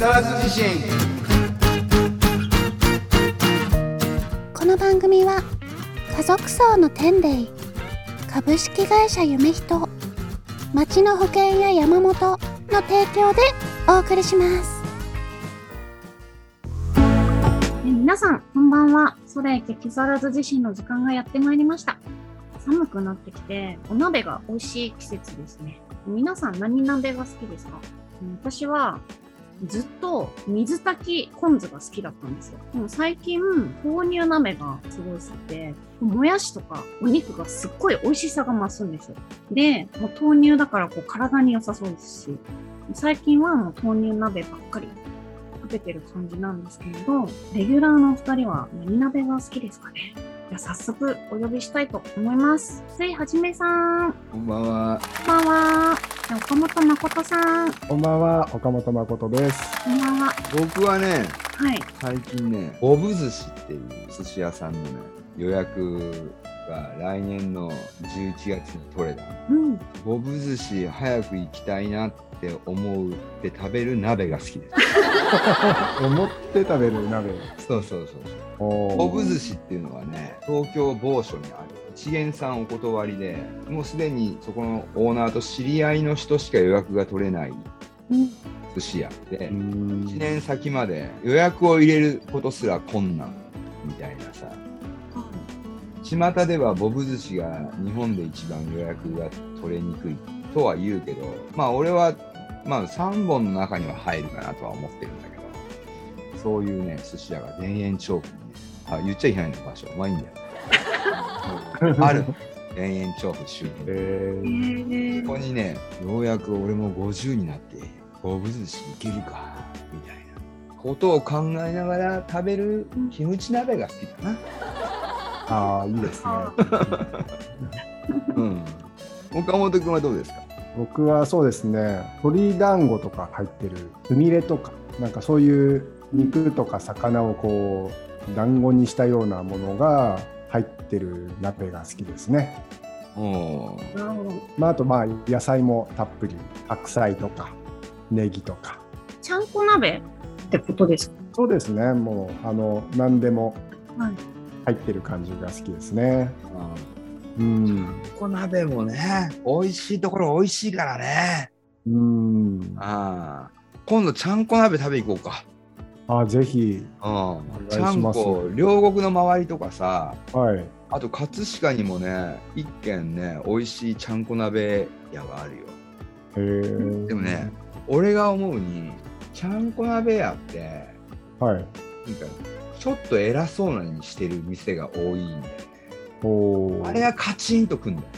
更津地震この番組は家族層の天霊株式会社夢人町の保険や山本の提供でお送りしますえ皆さん、こんばんは。それ激ザラズ地震の時間がやってまいりました。寒くなってきて、お鍋が美味しい季節ですね。皆さん、何鍋が好きですか？うん私は、ずっと水炊きポン酢が好きだったんですよ。でも最近、豆乳鍋がすごい好きで、もやしとかお肉がすっごい美味しさが増すんですよ。で、もう豆乳だからこう体に良さそうですし、最近はもう豆乳鍋ばっかり食べてる感じなんですけれど、レギュラーのお二人は何鍋が好きですかね？じゃあ早速お呼びしたいと思います。せいはじめさん、こんばんはこんばんは。岡本誠さん、こんばんは、岡本誠です。こんばんは。僕はねはい。最近ねボブ寿司っていう寿司屋さんのね予約が来年の11月に取れたうん。ボブ寿司早く行きたいなって思うって食べる鍋が好きです。思って食べる鍋。そうそうそうそう。ボブ寿司っていうのはね東京某所にある。一元さんお断りでもうすでにそこのオーナーと知り合いの人しか予約が取れないうん。寿司屋でうーん。1年先まで予約を入れることすら困難みたいなさ巷ではボブ寿司が日本で一番予約が取れにくいとは言うけどまあ俺はまあ3本の中には入るかなとは思ってるんだけどそういうね寿司屋が田園調布にねあ言っちゃいけないの場所。まあいいんだよ。ある。田園調布周辺。えここにね、ようやく俺も50になって、ボブ寿司いけるか、みたいなことを考えながら食べるキムチ鍋が好きだな。ああ、いいですね。うん。岡本君はどうですか？僕はそうですね、鶏団子とか入ってる、つみれとか、なんかそういう肉とか魚をこう、団子にしたようなものが入ってる鍋が好きですね。おーなるほど。まあ、あとまあ野菜もたっぷり、白菜とか、ネギとか。ちゃんこ鍋ってことですか？そうですね、もう、あの、何でもはい。入ってる感じが好きですね。ううん。ん。こ鍋もね、美味しいところ美味しいからね。うん。ああ。今度ちゃんこ鍋食べ行こうか。あ、ぜひ、うん。ちゃんこ、両国の周りとかさ、はい。あと葛飾にもね、一軒ね、美味しいちゃんこ鍋屋があるよ。へえ。でもね、俺が思うに、ちゃんこ鍋屋って、はい。なんか、ちょっと偉そうなにしてる店が多いんだよね。あれがカチンとくんだよ。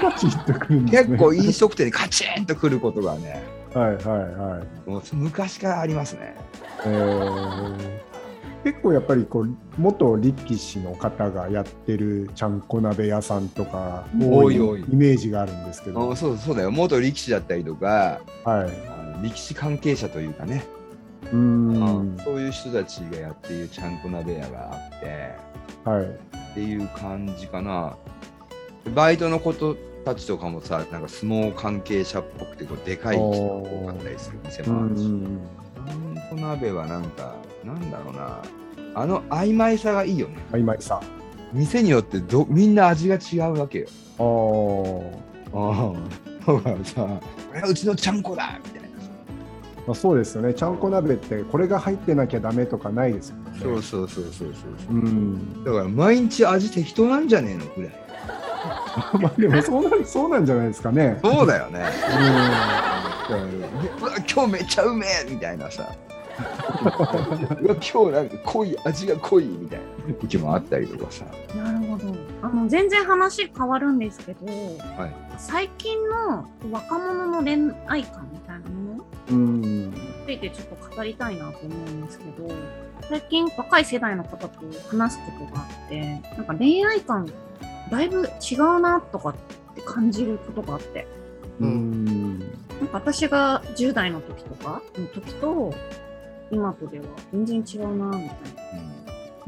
カチッとくるんね。結構飲食店にカチンとくることがね、はいはいはい。もう昔からありますね。えー、結構やっぱりこう元力士の方がやってるちゃんこ鍋屋さんとか多いイメージがあるんですけど、うんそうそうだよ。元力士だったりとか、はい。力士関係者というかね、うーん。そういう人たちがやっているちゃんこ鍋屋があって、はい。っていう感じかな。バイトの子たちとかもさ、なんか相撲関係者っぽくてこうでかい人が多かったりする店うもあるし、ん。ちゃんこ鍋はなんか、なんだろうな、あの曖昧さがいいよね。曖昧さ。店によってどみんな味が違うわけよ。あーああ、だからさ、これはうちのちゃんこだみたいなさ。まあ、そうですよね。ちゃんこ鍋ってこれが入ってなきゃダメとかないですよね。そうそうそうそうそうそう。うん。だから毎日味適当なんじゃねえのぐらい。まあでもそうなんそうなんじゃないですかね。そうだよね。ううわ今日めっちゃうめえみたいなさうわ今日なんか濃い味が濃いみたいな時もあったりとかさなるほど。あの、全然話変わるんですけど、はい最近の若者の恋愛観みたいなものついてちょっと語りたいなと思うんですけど、最近若い世代の方と話すことがあって、なんか恋愛観だいぶ違うなとかって感じることがあって、うん。うん。なんか私が10代の時とかの時と、今とでは全然違うなみたいな。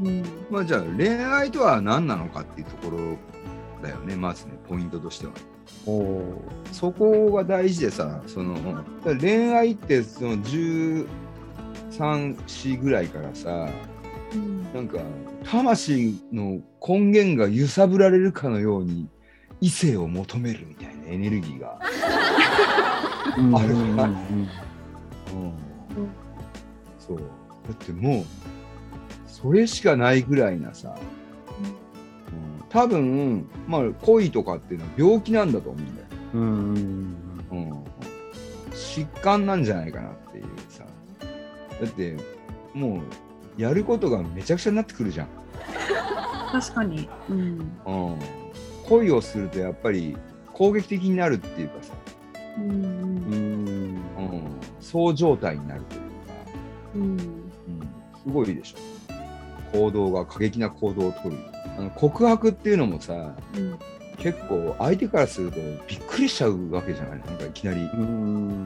うん。まあじゃあ恋愛とは何なのかっていうところだよね、まずね、ポイントとしては。そこが大事でさ、その恋愛ってその13、4ぐらいからさ、うん。なんか魂の根源が揺さぶられるかのように異性を求めるみたいなエネルギーが、うん。あるなうん。うん。そう。だってもうそれしかないぐらいなさ、うん多分まあ恋とかっていうのは病気なんだと思うんだよ、うんうんうん、疾患なんじゃないかなっていうさ。だってもうやることがめちゃくちゃになってくるじゃん。確かに。うん。うん。恋をするとやっぱり攻撃的になるっていうかさ、うんうん。うん。うん、そう状態になるというか、うん。うん、すごいでしょ。行動が過激な行動を取るあの告白っていうのもさうん。結構相手からするとびっくりしちゃうわけじゃない？なんかいきなりいうん。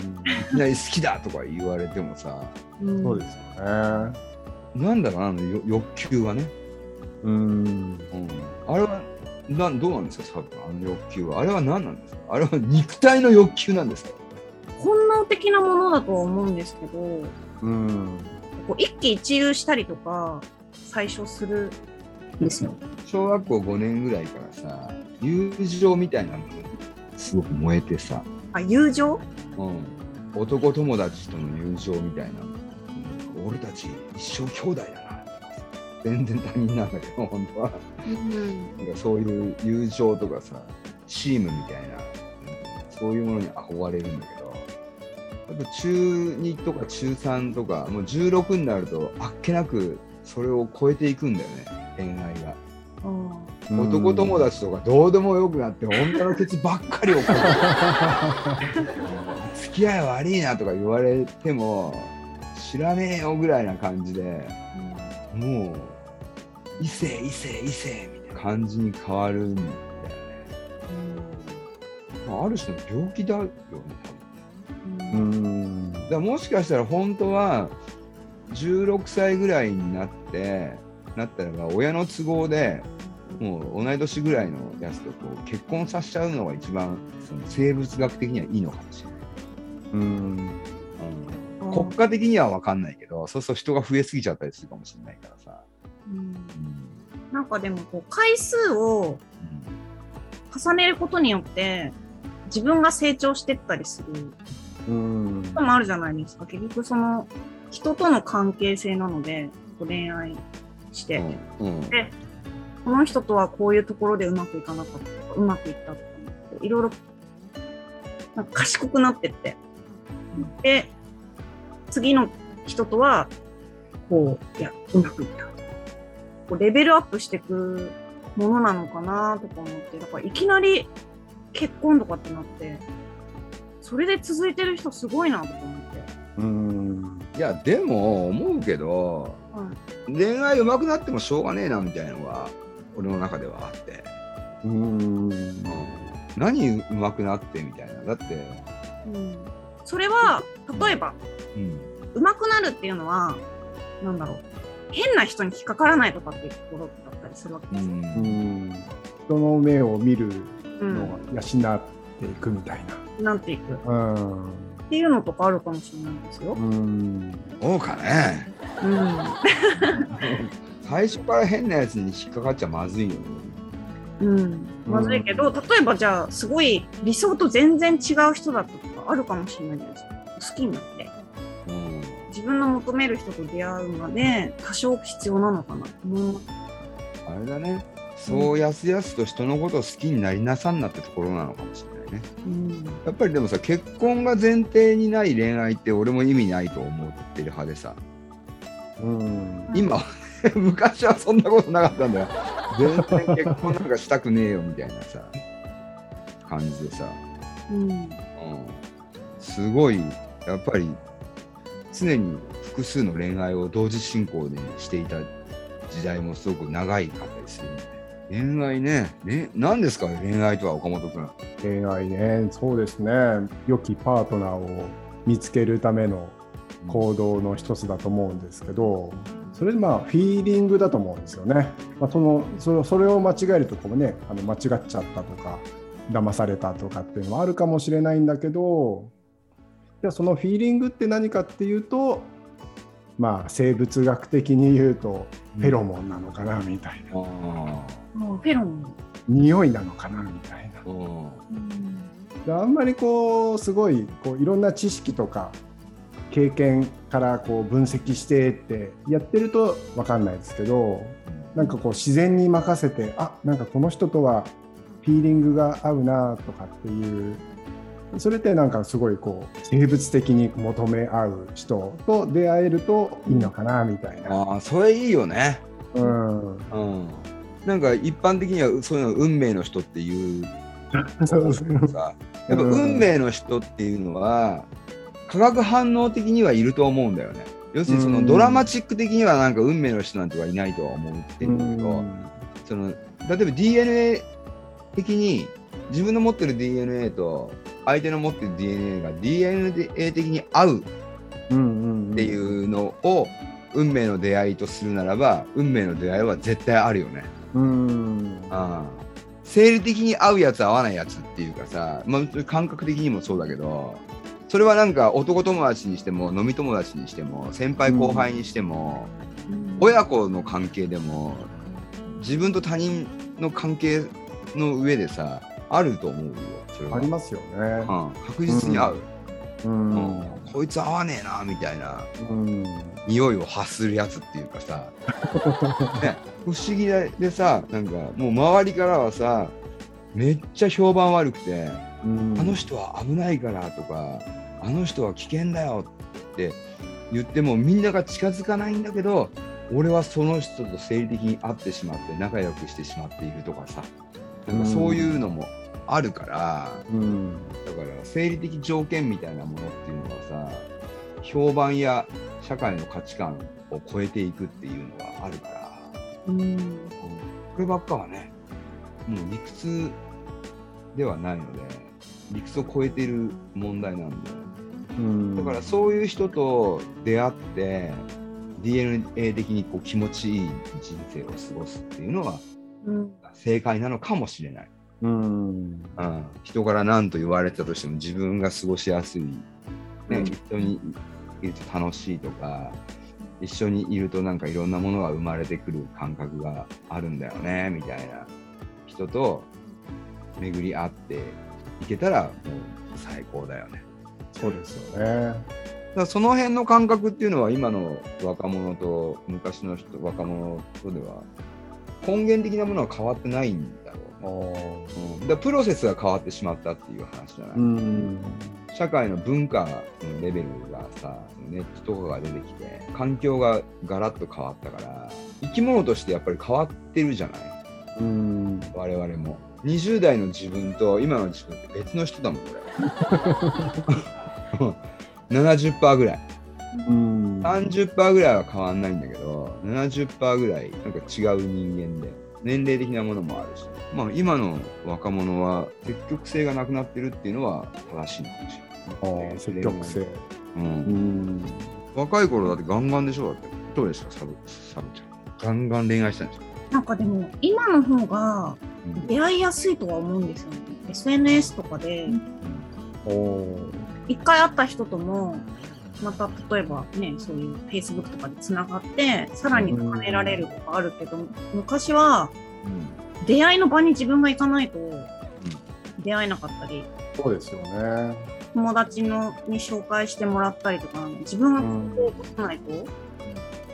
きなり好きだとか言われてもさ。うん。そうですよね。なんだろうなあのよ欲求はね、うん。うん、あれはなんどうなんですかサブあの欲求は。あれは何なんですか？あれは肉体の欲求なんですか？本能的なものだとは思うんですけど、うん。こう一喜一憂したりとか、最初するんですよ。小学校5年ぐらいからさ友情みたいなのにすごく燃えてさ、あ、友情？うん、男友達との友情みたいな、うん俺たち一生兄弟だな。全然他人なんだけど本当は。うん。なんかそういう友情とかさチームみたいな、うんそういうものに憧れるんだけど。やっぱ中2とか中3とかもう16になるとあっけなくそれを超えていくんだよね恋愛が。あ男友達とかどうでもよくなって女のケツばっかり起こる。付き合い悪いなとか言われても知らねえよぐらいな感じでーもう異性異性異性みたいな感じに変わるんだよね、まあ、ある種の病気だよね多分。うん。うんだもしかしたら本当は16歳ぐらいになってなったらば親の都合でもう同い年ぐらいのやつとこう結婚させちゃうのが一番その生物学的にはいいのかもしれない。国家的には分かんないけどそうすると人が増えすぎちゃったりするかもしれないからさ。うん。うん。なんかでもこう回数を重ねることによって自分が成長してったりする。うん。こともあるじゃないですか。結局その人との関係性なので恋愛して、うんうん。でこの人とはこういうところでうまくいかなかったとかうまくいったとかいろいろなんか賢くなってって。で次の人とはこういやうまくいった。こうレベルアップしていくものなのかなとか思って。だからいきなり結婚とかってなってそれで続いてる人すごいなとか思って。うん。いやでも思うけどはい恋愛上手くなってもしょうがねえなみたいなのが俺の中ではあって、うん。何上手くなってみたいな。だって、うん、それは例えばうん、上手くなるっていうのはなんだろう。変な人に引っかからないとかっていうところだったりするわけうです。よ。うん。ん。人の目を見るうんのが養っていくみたいな。ん。ていくっな。うん。ていうのとかあるかもしれないですよ。うん。そうかねうん。最初から変なやつに引っかかっちゃまずいよね。うん、まずいけど、例えばじゃあすごい理想と全然違う人だったとかあるかもしれないじゃないですか。好きになって。うん。自分の求める人と出会うまで多少必要なのかなと思います。あれだね。そうやすやすと人のことを好きになりなさんなってところなのかもしれないね。うん。やっぱりでもさ結婚が前提にない恋愛って俺も意味ないと思ってる派でさうん。今 昔はそんなことなかったんだよ。全然結婚なんかしたくねえよみたいなさ感じでさ、うん。うん、すごいやっぱり常に複数の恋愛を同時進行でしていた時代もすごく長いかったりするんで恋愛ね。ね何ですか恋愛とは岡本君恋愛ねそうですね。良きパートナーを見つけるための行動の一つだと思うんですけどそれでまあフィーリングだと思うんですよね。まあ、そのそれそれを間違えるとこうねあの間違っちゃったとか騙されたとかっていうのはあるかもしれないんだけどじゃあそのフィーリングって何かっていうとまあ生物学的に言うとフェロモンなのかなみたいな、うフェロモン。匂いなのかなみたいなー。うんあんまりこうすごいこういろんな知識とか経験からこう分析してってやってると分かんないですけどなんかこう自然に任せてあなんかこの人とはフィーリングが合うなとかっていうそれってなんかすごいこう生物的に求め合う人と出会えるといいのかなみたいな。ああ、それいいよね。うん、うん。なんか一般的にはそういうの運命の人っていう そうそうさ、やっぱ運命の人っていうのは、化学反応的にはいると思うんだよね。要するにそのドラマチック的にはなんか運命の人なんてはいないとは思ってるんだけど、その例えば DNA 的に自分の持ってる DNA と相手の持ってる DNA が DNA 的に合うっうんていうのを運命の出会いとするならば運命の出会いは絶対あるよね。うん。ああ。生理的に合うやつ合わないやつっていうかさ、まあ、感覚的にもそうだけどそれはなんか男友達にしても飲み友達にしても先輩後輩にしても、親子の関係でも自分と他人の関係の上でさあると思うよそれは。ありますよね。うん、確実に合う、うん。うん。こいつ合わねえなみたいな。うん。匂いを発するやつっていうかさ、ね、不思議でさなんかもう周りからはさめっちゃ評判悪くて、うんあの人は危ないからとかあの人は危険だよって言ってもみんなが近づかないんだけど俺はその人と生理的に会ってしまって仲良くしてしまっているとかさ。なんかそういうのもあるから、うん。だから生理的条件みたいなものっていうのはさ評判や社会の価値観を超えていくっていうのがあるから、うん。こればっかはねもう理屈ではないので理屈を超えている問題なんでうん。だからそういう人と出会って DNA 的にこう気持ちいい人生を過ごすっていうのはうん。正解なのかもしれない。うん。うん、人から何と言われたとしても自分が過ごしやすい、ねうん。一緒にいると楽しいとか一緒にいるとなんかいろんなものが生まれてくる感覚があるんだよねみたいな人と巡り合っていけたらもう最高だよね。そうですよね。だその辺の感覚っていうのは今の若者と昔の人若者とでは根源的なものは変わってないんだろう。うん、だプロセスが変わってしまったっていう話じゃない、うん。社会の文化のレベルがさネットとかが出てきて環境がガラッと変わったから生き物としてやっぱり変わってるじゃない。うん。我々も20代の自分と今の自分って別の人だもんこれ。70%ぐらい。うん。30%ぐらいは変わんないんだけど70%ぐらいなんか違う人間で年齢的なものもあるし、まあ、今の若者は積極性がなくなってるっていうのは正しいのかもしあれない、ー積極性。う、うん。ん若い頃だってガンガンでしょ？だって。どうですかサブサブちゃん。ガンガン恋愛したんでしょ、なんかでも今の方がうん出会いやすいとは思うんですよね。SNS とかで一回会った人ともまた例えばねそういう Facebook とかでつながってさらに深められるとかあるけど昔は出会いの場に自分が行かないと出会えなかったりそうですよね。友達のに紹介してもらったりとか自分がこうさないと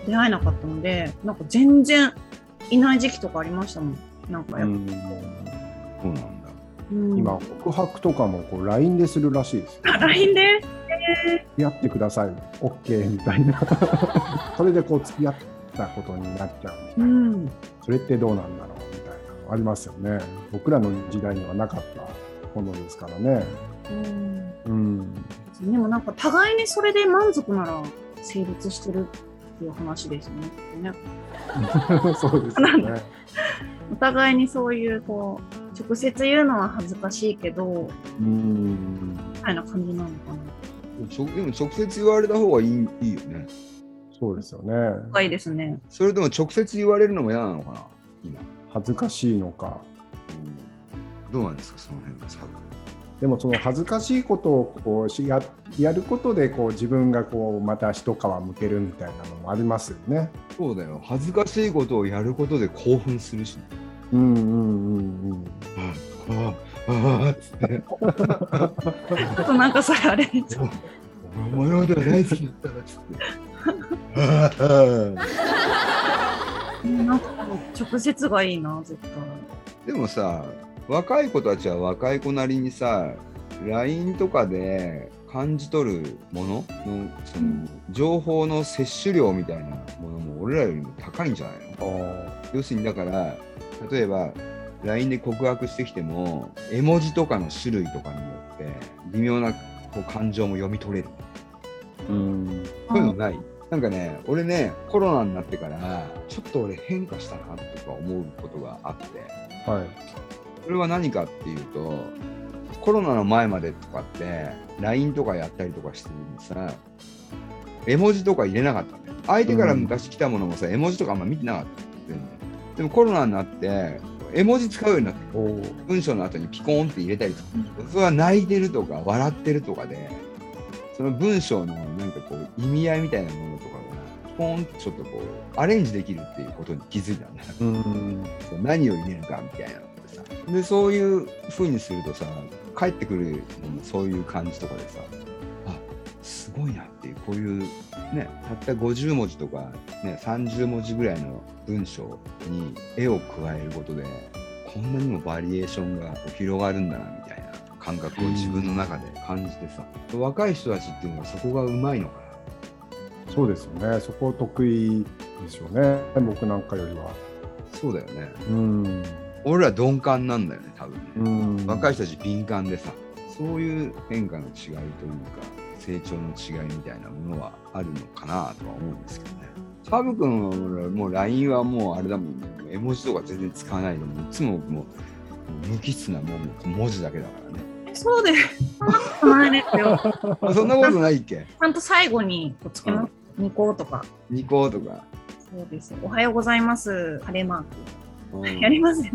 出会えなかったのでなんか全然いない時期とかありましたもんなんかやっぱ、うん。そうなんだ。うん。今告白とかもこう LINE でするらしいです LINE で？付き合ってください。OK みたいな。それでこう付き合ったことになっちゃうみたいな。うん。それってどうなんだろうみたいなのありますよね。僕らの時代にはなかったものですからね。うん。うん。でもなんか互いにそれで満足なら成立してるっていう話ですよね。ね そうですよねお互いにそういうこう直接言うのは恥ずかしいけどうんみたいな感じなのかな。でも直接言われた方がいいいいよねそうですよね。深いですね。それとも直接言われるのも嫌なのかな今、恥ずかしいのか。うんどうなんですかその辺がでもその恥ずかしいことをこうしややることでこう自分がこうまた一皮むけるみたいなのもありますよね。そうだよ。恥ずかしいことをやることで興奮するし、ね、うんうんうんうん。ああああっつって。あとなんかそれあれ、お前のことが大好きだったらっつってああなんか直接がいいな、絶対。でもさ若い子たちは若い子なりにさ LINE とかで感じ取るもののその情報の摂取量みたいなものも俺らよりも高いんじゃないの？あ要するにだから例えば LINE で告白してきても絵文字とかの種類とかによって微妙なこう感情も読み取れる。ーうん。そういうのない。なんかね俺ねコロナになってからちょっと俺変化したなとか思うことがあって。はい。それは何かっていうとコロナの前までとかって LINE とかやったりとかしてるのにさ絵文字とか入れなかったんだよ。相手から昔来たものもさ、絵文字とかあんま見てなかった全然でもコロナになって絵文字使うようになって。文章の後にピコーンって入れたりとか、それは泣いてるとか笑ってるとかでその文章のなんかこう意味合いみたいなものとかがピコーンとちょっとこうアレンジできるっていうことに気づいたんだよ。うん。何を入れるかみたいな。のってさでそういう風にするとさ帰ってくるのもそういう感じとかでさあすごいなっていうこういうねたった50文字とか、ね、30文字ぐらいの文章に絵を加えることでこんなにもバリエーションが広がるんだなみたいな感覚を自分の中で感じてさ、若い人たちっていうのはそこがうまいのかな？そうですよね。そこ得意でしょうね。僕なんかよりは。そうだよねうん。俺ら鈍感なんだよね多分ね、うん。若い人たち敏感でさそういう変化の違いというか成長の違いみたいなものはあるのかなとは思うんですけどねサブ君はもう LINE はもうあれだもんね絵文字とか全然使わないでもういつももう無機質なもう文字だけだからねえそうで、そんなことないですよ。あ そんなことないっけ？ちゃんと最後にこうつけます。ニコとか。ニコとか、そうです。おはようございます。晴れマーうんク。やりますよ。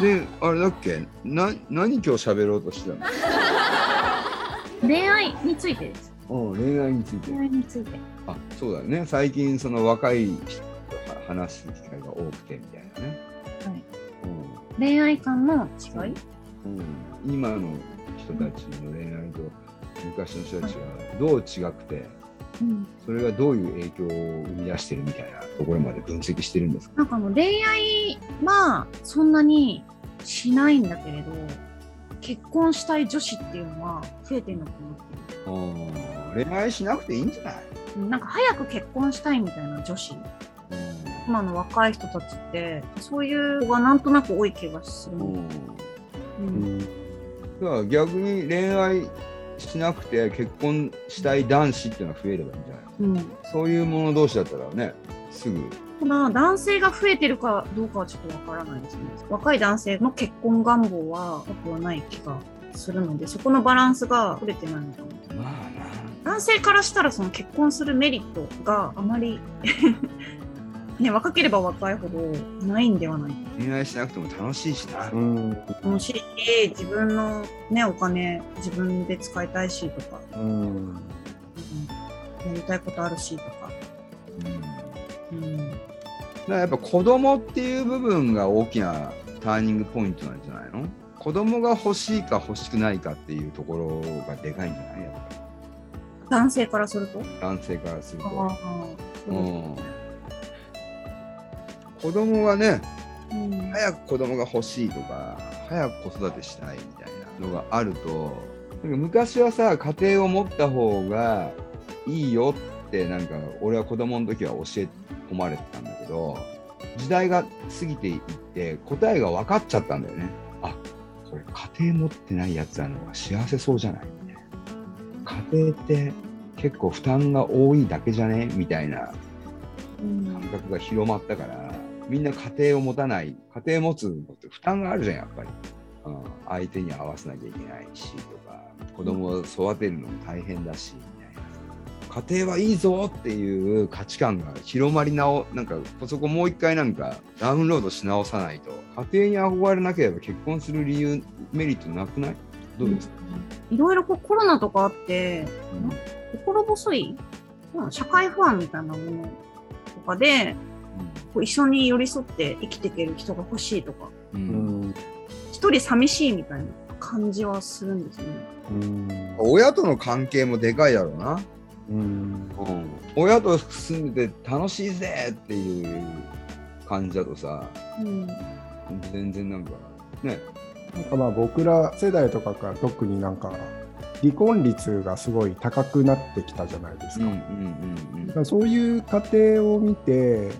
であれだっけ？な何今日喋ろうとしてたの？恋愛についてです。うん恋愛について。恋愛について。あそうだよね。最近その若い人と話す機会が多くてみたいなね、はい。うん。恋愛観の違い？うん、今の人たちの恋愛と昔の人たちはどう違くて？うん。それがどういう影響を生み出してるみたいなところまで分析してるんですか？なんかもう恋愛はそんなにしないんだけれど、結婚したい女子っていうのは増えてるのかなっていう。うん恋愛しなくていいんじゃない、うんなんか早く結婚したいみたいな女子、今の若い人たちって、そういう子がなんとなく多い気がするの。うんううんん。だから逆に恋愛しなくて結婚したい男子っていうのは増えればいいんじゃない？うん、そういう者同士だったらねすぐただ、男性が増えてるかどうかはちょっとわからないですね。若い男性の結婚願望は僕はない気がするので、そこのバランスが取れてないのかな。まあな男性からしたらその結婚するメリットがあまりね、若ければ若いほどないんではない。か恋愛しなくても楽しいしな、うん。楽しいし自分の、ね、お金自分で使いたいしとか、うん。うん。やりたいことあるしとか、うん。うん、だからやっぱ子供っていう部分が大きなターニングポイントなんじゃないの？子供が欲しいか欲しくないかっていうところがでかいんじゃない？やっぱり。男性からすると？男性からすると。あーうん、子供がねうん。早く子供が欲しいとか早く子育てしたいみたいなのがあるとなんか昔はさ家庭を持った方がいいよってなんか俺は子供の時は教え込まれてたんだけど時代が過ぎていって答えが分かっちゃったんだよね。あこれ家庭持ってないやつらの方が幸せそうじゃない？みたいな家庭って結構負担が多いだけじゃね？みたいなうん感覚が広まったからみんな家庭を持たない家庭持つのって負担があるじゃんやっぱり、うん、相手に合わせなきゃいけないしとか子供を育てるのも大変だしみたいな。家庭はいいぞっていう価値観が広まり直なんかそこもう一回なんかダウンロードし直さないと家庭に憧れなければ結婚する理由メリットなくない？どうですか、いろいろこうコロナとかあって、心細い、まあ社会不安みたいなものとかで、こう一緒に寄り添って生きていける人が欲しいとか、ううん。ん一人寂しいみたいな感じはするんですよね。うん。親との関係もでかいだろうな、うん。親と住んでて楽しいぜっていう感じだとさうん。全然なんかね。なんかまあ僕ら世代とかから特になんか離婚率がすごい高くなってきたじゃないですか。そういう家庭を見て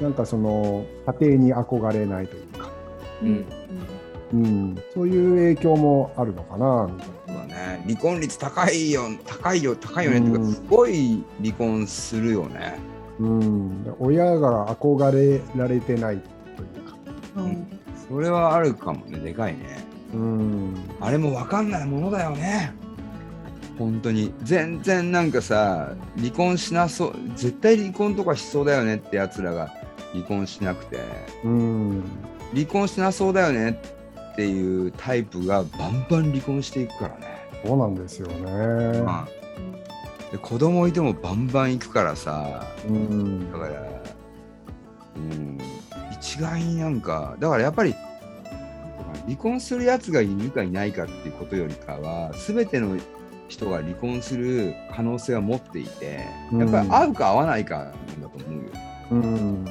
なんかその家庭に憧れないというか、うん。うん、そういう影響もあるのかな。みたいそうだね離婚率高いよ高いよ高いよねっていううん。かすごい離婚するよね。な、うん、で親が憧れられてないというか、うん。それはあるかもねでかいね。うん。あれも分かんないものだよね。本当に。全然なんかさ離婚しなそう絶対離婚とかしそうだよねってやつらが離婚しなくて。うん。離婚しなそうだよね。っていうタイプがバンバン離婚していくからね、そうなんですよね。まあ、で子供いてもバンバン行くからさ。うん。だからうん。一概になんかだからやっぱり離婚するやつがいるかいないかっていうことよりかは全ての人が離婚する可能性は持っていてやっぱり合うか合わないかなんだと思うよ、うんうん、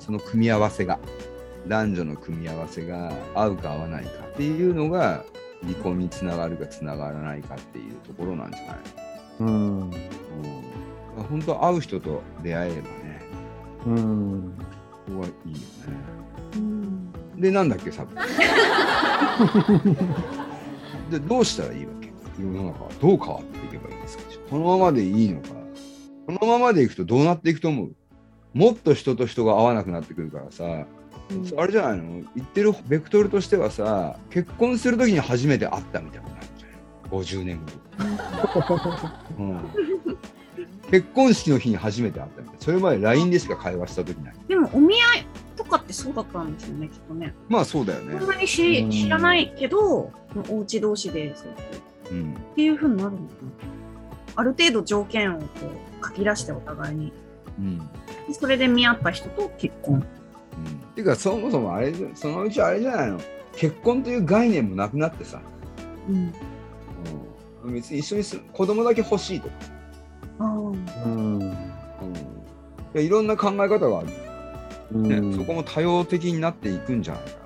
その組み合わせが。男女の組み合わせが合うか合わないかっていうのが離婚につながるかつながらないかっていうところなんじゃない？うん。うん、本当会う人と出会えればね。うん。そこはいいよね。うん。でなんだっけサブ。でどうしたらいいわけ？世の中はどう変わっていけばいいですか？このままでいいのか？このままでいくとどうなっていくと思う？もっと人と人が合わなくなってくるからさ、あれじゃないの？言ってるベクトルとしてはさ結婚するときに初めて会ったみたいになっちゃう50年後、うん、結婚式の日に初めて会ったみたいそれまで LINE でしか会話した時ない。でもお見合いとかってそうだったんですよね、きっとね。まあそうだよね。そんなに知らないけど、お家同士でそうやってう。ん。っていうふうになるのかな。ある程度条件をこう書き出してお互いに。うん。でそれで見合った人と結婚。うん。ていうかそもそもあれそのうちあれじゃないの？結婚という概念もなくなってさ、うん。うん、別に一緒にす子供だけ欲しいとか、ああ。うん。うん、いやいろんな考え方がある、ねうん。そこも多様的になっていくんじゃないかなっ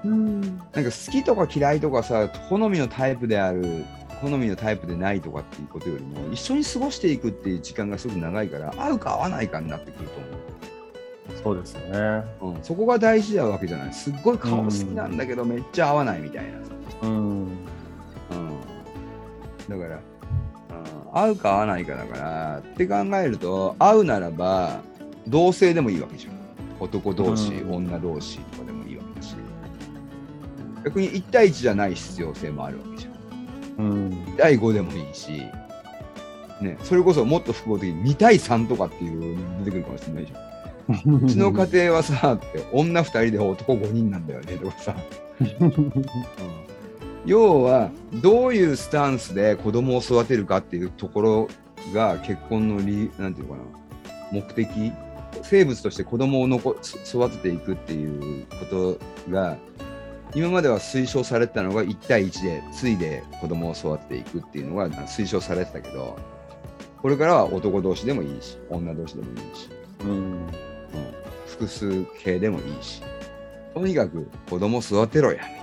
ていう。うん。なんか好きとか嫌いとかさ好みのタイプである好みのタイプでないとかっていうことよりも一緒に過ごしていくっていう時間がすごく長いから合うか合わないかになってくると思う。そうですよね。うん、そこが大事なわけじゃない。すっごい顔好きなんだけどめっちゃ合わないみたいなさ、うん。うん、だから、うん、合うか合わないかだからって考えると合うならば同性でもいいわけじゃん。男同士、うん。女同士とかでもいいわけだし。逆に1対1じゃない必要性もあるわけじゃんうん。第5でもいいし、ね、それこそもっと複合的に2対3とかっていうの出てくるかもしれないじゃん。うちの家庭はさって女2人で男5人なんだよねとかさ、要はどういうスタンスで子供を育てるかっていうところが結婚の理なんていうのかな。目的生物として子供を残す育てていくっていうことが今までは推奨されてたのが1対1でついで子供を育てていくっていうのが推奨されてたけどこれからは男同士でもいいし女同士でもいいしうんうん複数形でもいいし、とにかく子供育てろや、みたいな。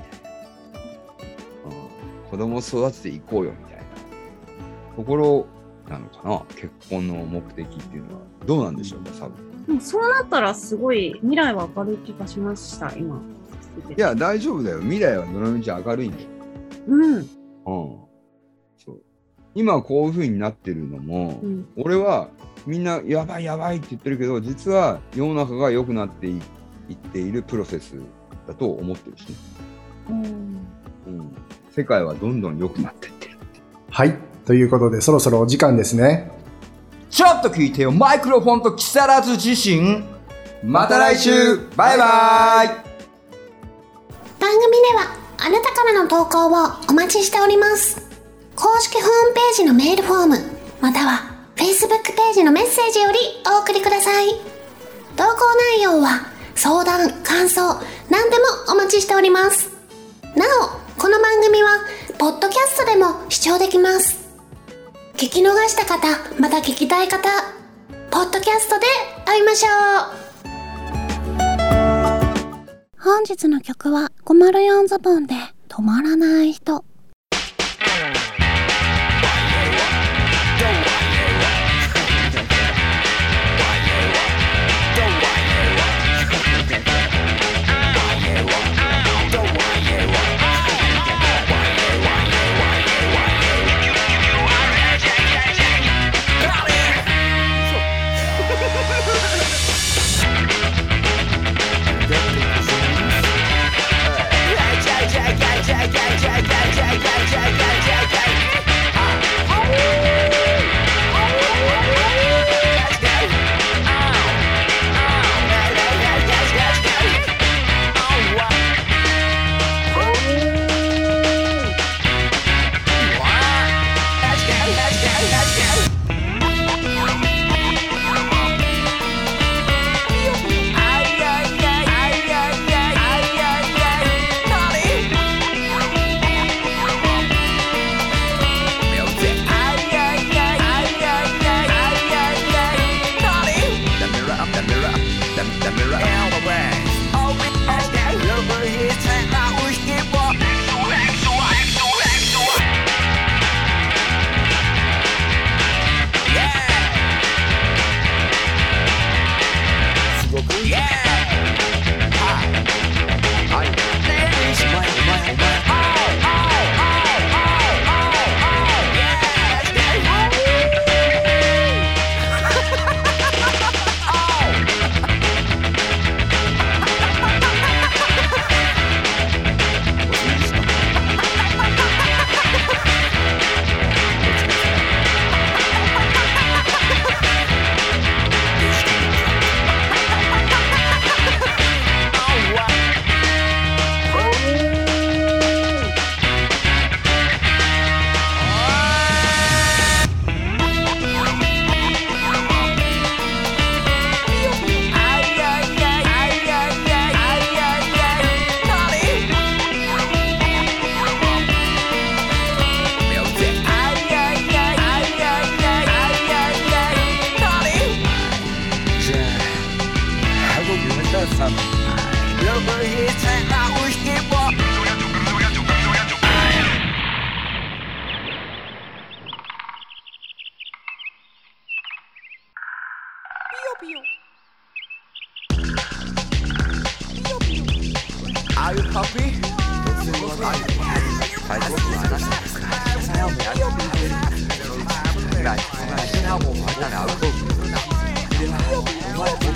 うん子供育てていこうよ、みたいなところなのかな、結婚の目的っていうのは。どうなんでしょうか、サブ。でもそうなったらすごい未来は明るい気がしました、今。いや、大丈夫だよ。未来はどのみち明るいんだよ。うん。うん。そう。今こういう風になってるのも、うん。俺はみんなやばいやばいって言ってるけど実は世の中が良くなっていいっているプロセスだと思ってるしね、うん。うん、世界はどんどん良くなっていってるはい。ということで、そろそろお時間ですね。ちょっと聞いてよマイクロフォンと木更津自身また来週バイバイはあなたからの投稿をお待ちしております。公式ホームページのメールフォームまたは Facebook ページのメッセージよりお送りください。投稿内容は相談感想何でもお待ちしております。なおこの番組はポッドキャストでも視聴できます。聞き逃した方また聞きたい方ポッドキャストで会いましょう。本日の曲は504ズボンで止まらない人。Are you happy? Right.